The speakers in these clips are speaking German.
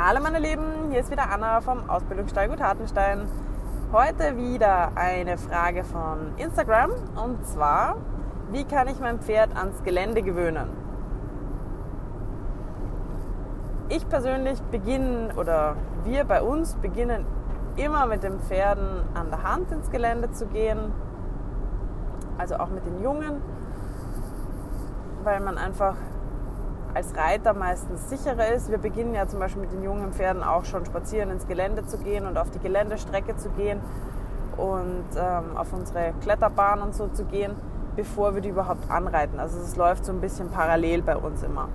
Hallo meine Lieben, hier ist wieder Anna vom Ausbildungsstall Gut Hartenstein. Heute wieder eine Frage von Instagram und zwar, wie kann ich mein Pferd ans Gelände gewöhnen? Ich persönlich beginne oder wir bei uns beginnen immer mit den Pferden an der Hand ins Gelände zu gehen, also auch mit den Jungen, weil man einfach als Reiter meistens sicherer ist. Wir beginnen ja zum Beispiel mit den jungen Pferden auch schon spazieren ins Gelände zu gehen und auf die Geländestrecke zu gehen und ähm, auf unsere Kletterbahn und so zu gehen, bevor wir die überhaupt anreiten. Also es läuft so ein bisschen parallel bei uns immer.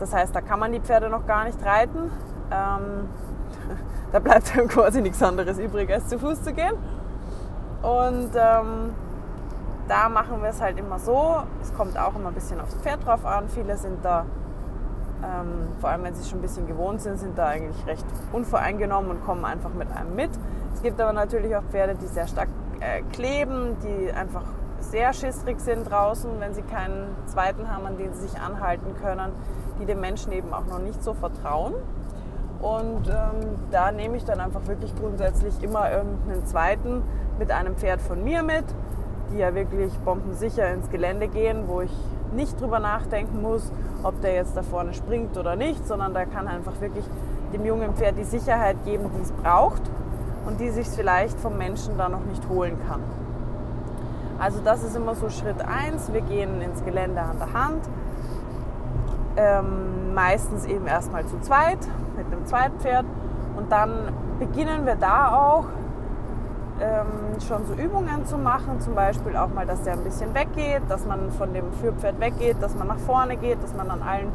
Das heißt, da kann man die Pferde noch gar nicht reiten. Ähm, da bleibt dann quasi nichts anderes übrig, als zu Fuß zu gehen. Und ähm, da machen wir es halt immer so. Es kommt auch immer ein bisschen aufs Pferd drauf an. Viele sind da, ähm, vor allem wenn sie schon ein bisschen gewohnt sind, sind da eigentlich recht unvoreingenommen und kommen einfach mit einem mit. Es gibt aber natürlich auch Pferde, die sehr stark äh, kleben, die einfach sehr schissrig sind draußen, wenn sie keinen zweiten haben, an den sie sich anhalten können, die dem Menschen eben auch noch nicht so vertrauen. Und ähm, da nehme ich dann einfach wirklich grundsätzlich immer irgendeinen zweiten mit einem Pferd von mir mit die ja wirklich bombensicher ins Gelände gehen, wo ich nicht drüber nachdenken muss, ob der jetzt da vorne springt oder nicht, sondern da kann einfach wirklich dem jungen Pferd die Sicherheit geben, die es braucht und die sich vielleicht vom Menschen da noch nicht holen kann. Also das ist immer so Schritt 1. Wir gehen ins Gelände an der Hand. Ähm, meistens eben erstmal zu zweit mit einem Zweitpferd und dann beginnen wir da auch ähm, schon so Übungen zu machen, zum Beispiel auch mal, dass der ein bisschen weggeht, dass man von dem Führpferd weggeht, dass man nach vorne geht, dass man an allen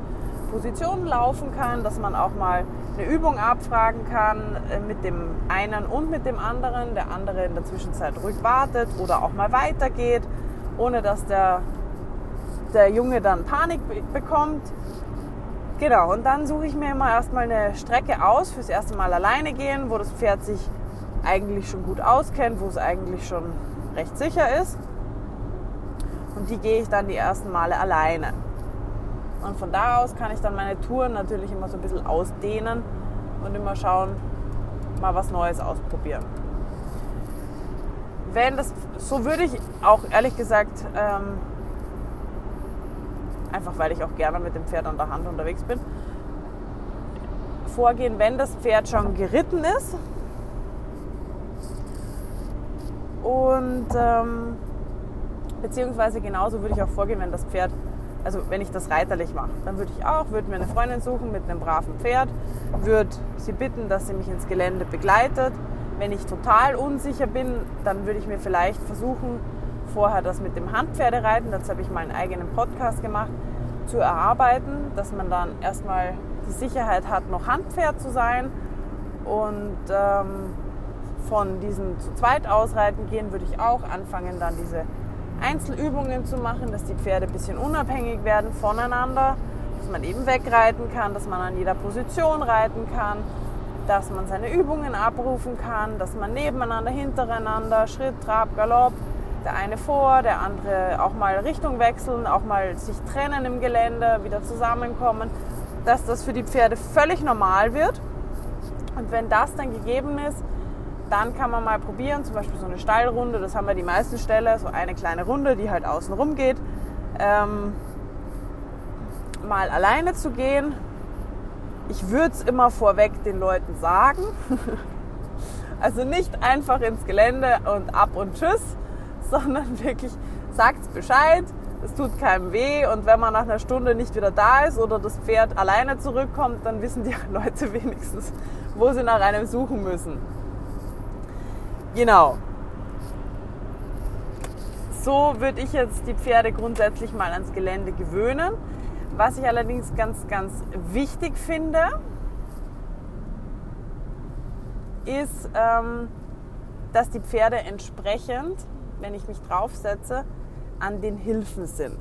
Positionen laufen kann, dass man auch mal eine Übung abfragen kann äh, mit dem einen und mit dem anderen, der andere in der Zwischenzeit ruhig wartet oder auch mal weitergeht, ohne dass der, der Junge dann Panik bekommt. Genau, und dann suche ich mir immer erstmal eine Strecke aus fürs erste Mal alleine gehen, wo das Pferd sich eigentlich schon gut auskennt, wo es eigentlich schon recht sicher ist. Und die gehe ich dann die ersten Male alleine. Und von da aus kann ich dann meine Touren natürlich immer so ein bisschen ausdehnen und immer schauen, mal was Neues ausprobieren. Wenn das, so würde ich auch ehrlich gesagt, ähm, einfach weil ich auch gerne mit dem Pferd an der Hand unterwegs bin, vorgehen, wenn das Pferd schon geritten ist Und ähm, beziehungsweise genauso würde ich auch vorgehen, wenn das Pferd, also wenn ich das reiterlich mache, dann würde ich auch, würde mir eine Freundin suchen mit einem braven Pferd, würde sie bitten, dass sie mich ins Gelände begleitet. Wenn ich total unsicher bin, dann würde ich mir vielleicht versuchen, vorher das mit dem Handpferdereiten, dazu habe ich mal einen eigenen Podcast gemacht, zu erarbeiten, dass man dann erstmal die Sicherheit hat, noch Handpferd zu sein und ähm, von diesem zu zweit ausreiten gehen, würde ich auch anfangen, dann diese Einzelübungen zu machen, dass die Pferde ein bisschen unabhängig werden voneinander, dass man eben wegreiten kann, dass man an jeder Position reiten kann, dass man seine Übungen abrufen kann, dass man nebeneinander, hintereinander, Schritt, Trab, Galopp, der eine vor, der andere auch mal Richtung wechseln, auch mal sich trennen im Gelände, wieder zusammenkommen, dass das für die Pferde völlig normal wird. Und wenn das dann gegeben ist, dann kann man mal probieren, zum Beispiel so eine Steilrunde, das haben wir die meisten Ställe, so eine kleine Runde, die halt außen rum geht. Ähm, mal alleine zu gehen. Ich würde es immer vorweg den Leuten sagen. also nicht einfach ins Gelände und ab und tschüss, sondern wirklich sagt Bescheid. Es tut keinem weh und wenn man nach einer Stunde nicht wieder da ist oder das Pferd alleine zurückkommt, dann wissen die Leute wenigstens, wo sie nach einem suchen müssen. Genau. So würde ich jetzt die Pferde grundsätzlich mal ans Gelände gewöhnen. Was ich allerdings ganz, ganz wichtig finde, ist, ähm, dass die Pferde entsprechend, wenn ich mich draufsetze, an den Hilfen sind.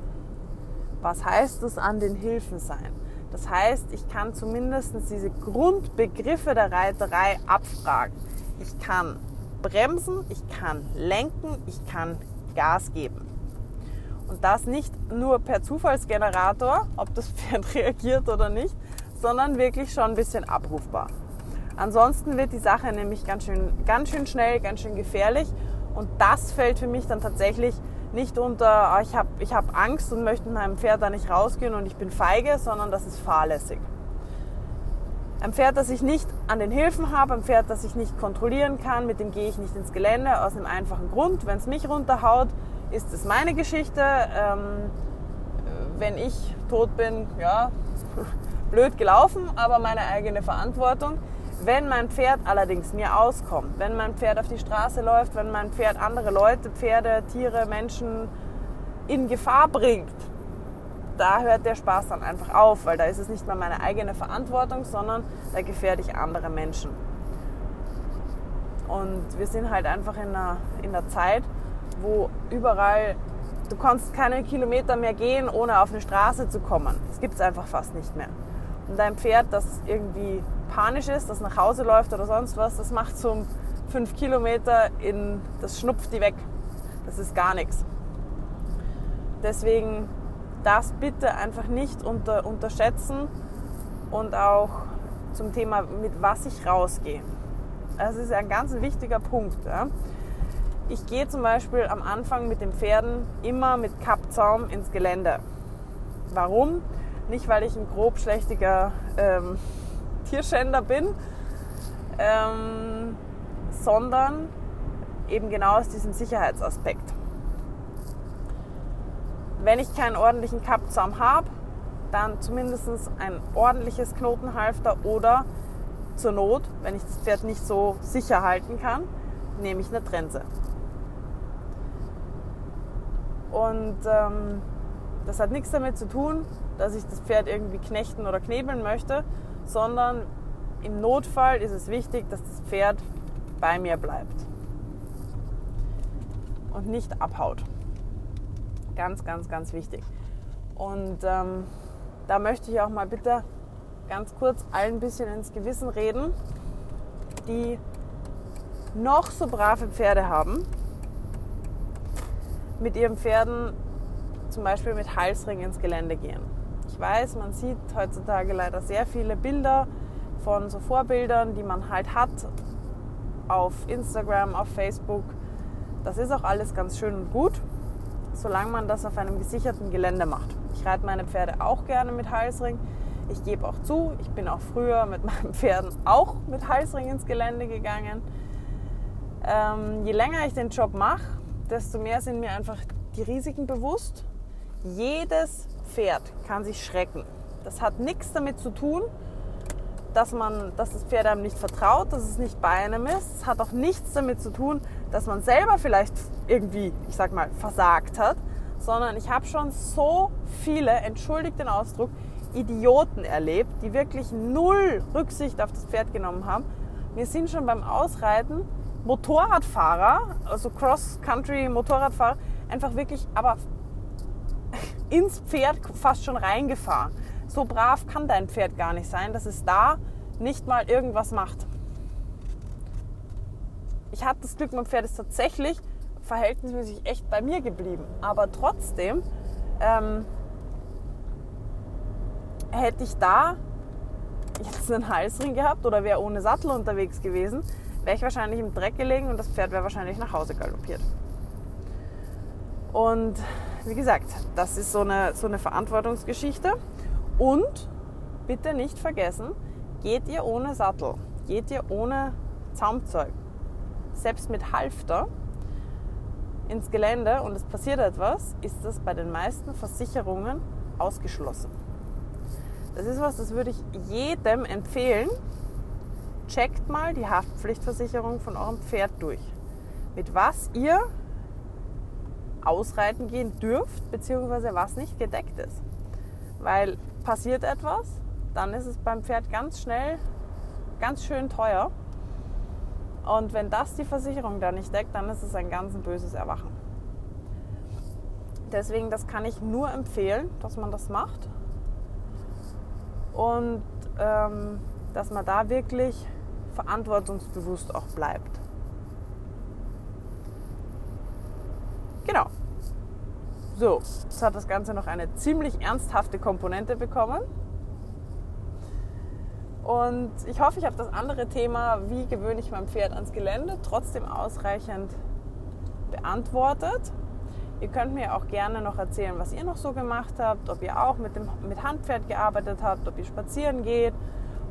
Was heißt es an den Hilfen sein? Das heißt, ich kann zumindest diese Grundbegriffe der Reiterei abfragen. Ich kann bremsen, ich kann lenken, ich kann Gas geben. Und das nicht nur per Zufallsgenerator, ob das Pferd reagiert oder nicht, sondern wirklich schon ein bisschen abrufbar. Ansonsten wird die Sache nämlich ganz schön, ganz schön schnell, ganz schön gefährlich. Und das fällt für mich dann tatsächlich nicht unter, oh, ich habe ich hab Angst und möchte mit meinem Pferd da nicht rausgehen und ich bin feige, sondern das ist fahrlässig. Ein Pferd, das ich nicht an den Hilfen habe, ein Pferd, das ich nicht kontrollieren kann, mit dem gehe ich nicht ins Gelände, aus einem einfachen Grund. Wenn es mich runterhaut, ist es meine Geschichte. Ähm, wenn ich tot bin, ja, blöd gelaufen, aber meine eigene Verantwortung. Wenn mein Pferd allerdings mir auskommt, wenn mein Pferd auf die Straße läuft, wenn mein Pferd andere Leute, Pferde, Tiere, Menschen in Gefahr bringt, da hört der Spaß dann einfach auf, weil da ist es nicht mehr meine eigene Verantwortung, sondern da gefährde ich andere Menschen. Und wir sind halt einfach in einer, in einer Zeit, wo überall, du kannst keine Kilometer mehr gehen, ohne auf eine Straße zu kommen. Das gibt es einfach fast nicht mehr. Und dein Pferd, das irgendwie panisch ist, das nach Hause läuft oder sonst was, das macht so fünf Kilometer in, das schnupft die weg. Das ist gar nichts. Deswegen das bitte einfach nicht unter, unterschätzen und auch zum Thema, mit was ich rausgehe. Das ist ein ganz wichtiger Punkt. Ja. Ich gehe zum Beispiel am Anfang mit den Pferden immer mit Kappzaum ins Gelände. Warum? Nicht, weil ich ein grob schlechtiger ähm, Tierschänder bin, ähm, sondern eben genau aus diesem Sicherheitsaspekt. Wenn ich keinen ordentlichen Kappzaum habe, dann zumindest ein ordentliches Knotenhalfter oder zur Not, wenn ich das Pferd nicht so sicher halten kann, nehme ich eine Trense. Und ähm, das hat nichts damit zu tun, dass ich das Pferd irgendwie knechten oder knebeln möchte, sondern im Notfall ist es wichtig, dass das Pferd bei mir bleibt und nicht abhaut. Ganz, ganz, ganz wichtig. Und ähm, da möchte ich auch mal bitte ganz kurz allen ein bisschen ins Gewissen reden, die noch so brave Pferde haben, mit ihren Pferden zum Beispiel mit Halsring ins Gelände gehen. Ich weiß, man sieht heutzutage leider sehr viele Bilder von so Vorbildern, die man halt hat auf Instagram, auf Facebook. Das ist auch alles ganz schön und gut, solange man das auf einem gesicherten Gelände macht. Ich reite meine Pferde auch gerne mit Halsring. Ich gebe auch zu, ich bin auch früher mit meinen Pferden auch mit Halsring ins Gelände gegangen. Ähm, je länger ich den Job mache, desto mehr sind mir einfach die Risiken bewusst. Jedes Pferd kann sich schrecken. Das hat nichts damit zu tun, dass, man, dass das Pferd einem nicht vertraut, dass es nicht bei einem ist. Es hat auch nichts damit zu tun, dass man selber vielleicht irgendwie, ich sag mal, versagt hat, sondern ich habe schon so viele, entschuldigt den Ausdruck, Idioten erlebt, die wirklich null Rücksicht auf das Pferd genommen haben. Wir sind schon beim Ausreiten Motorradfahrer, also Cross-Country-Motorradfahrer, einfach wirklich aber ins Pferd fast schon reingefahren. So brav kann dein Pferd gar nicht sein, dass es da nicht mal irgendwas macht. Ich hatte das Glück, mein Pferd ist tatsächlich verhältnismäßig echt bei mir geblieben. Aber trotzdem ähm, hätte ich da jetzt einen Halsring gehabt oder wäre ohne Sattel unterwegs gewesen, wäre ich wahrscheinlich im Dreck gelegen und das Pferd wäre wahrscheinlich nach Hause galoppiert. Und wie gesagt, das ist so eine, so eine Verantwortungsgeschichte. Und bitte nicht vergessen, geht ihr ohne Sattel, geht ihr ohne Zaumzeug, selbst mit Halfter ins Gelände und es passiert etwas, ist das bei den meisten Versicherungen ausgeschlossen. Das ist was, das würde ich jedem empfehlen, checkt mal die Haftpflichtversicherung von eurem Pferd durch. Mit was ihr ausreiten gehen dürft, beziehungsweise was nicht gedeckt ist. Weil passiert etwas, dann ist es beim Pferd ganz schnell ganz schön teuer. Und wenn das die Versicherung da nicht deckt, dann ist es ein ganz böses Erwachen. Deswegen, das kann ich nur empfehlen, dass man das macht. Und ähm, dass man da wirklich verantwortungsbewusst auch bleibt. Genau. So, jetzt hat das Ganze noch eine ziemlich ernsthafte Komponente bekommen. Und ich hoffe, ich habe das andere Thema, wie gewöhne ich mein Pferd ans Gelände, trotzdem ausreichend beantwortet. Ihr könnt mir auch gerne noch erzählen, was ihr noch so gemacht habt, ob ihr auch mit dem mit Handpferd gearbeitet habt, ob ihr spazieren geht,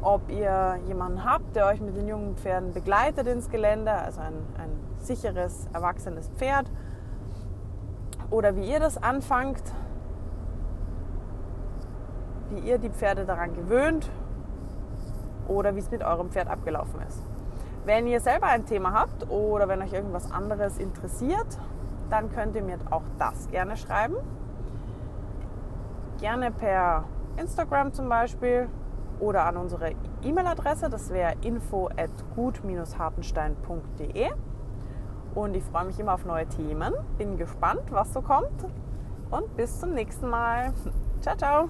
ob ihr jemanden habt, der euch mit den jungen Pferden begleitet ins Gelände, also ein, ein sicheres, erwachsenes Pferd, oder wie ihr das anfangt, wie ihr die Pferde daran gewöhnt oder wie es mit eurem Pferd abgelaufen ist. Wenn ihr selber ein Thema habt oder wenn euch irgendwas anderes interessiert, dann könnt ihr mir auch das gerne schreiben. Gerne per Instagram zum Beispiel oder an unsere E-Mail-Adresse, das wäre info at gut-hartenstein.de. Und ich freue mich immer auf neue Themen. Bin gespannt, was so kommt. Und bis zum nächsten Mal. Ciao, ciao.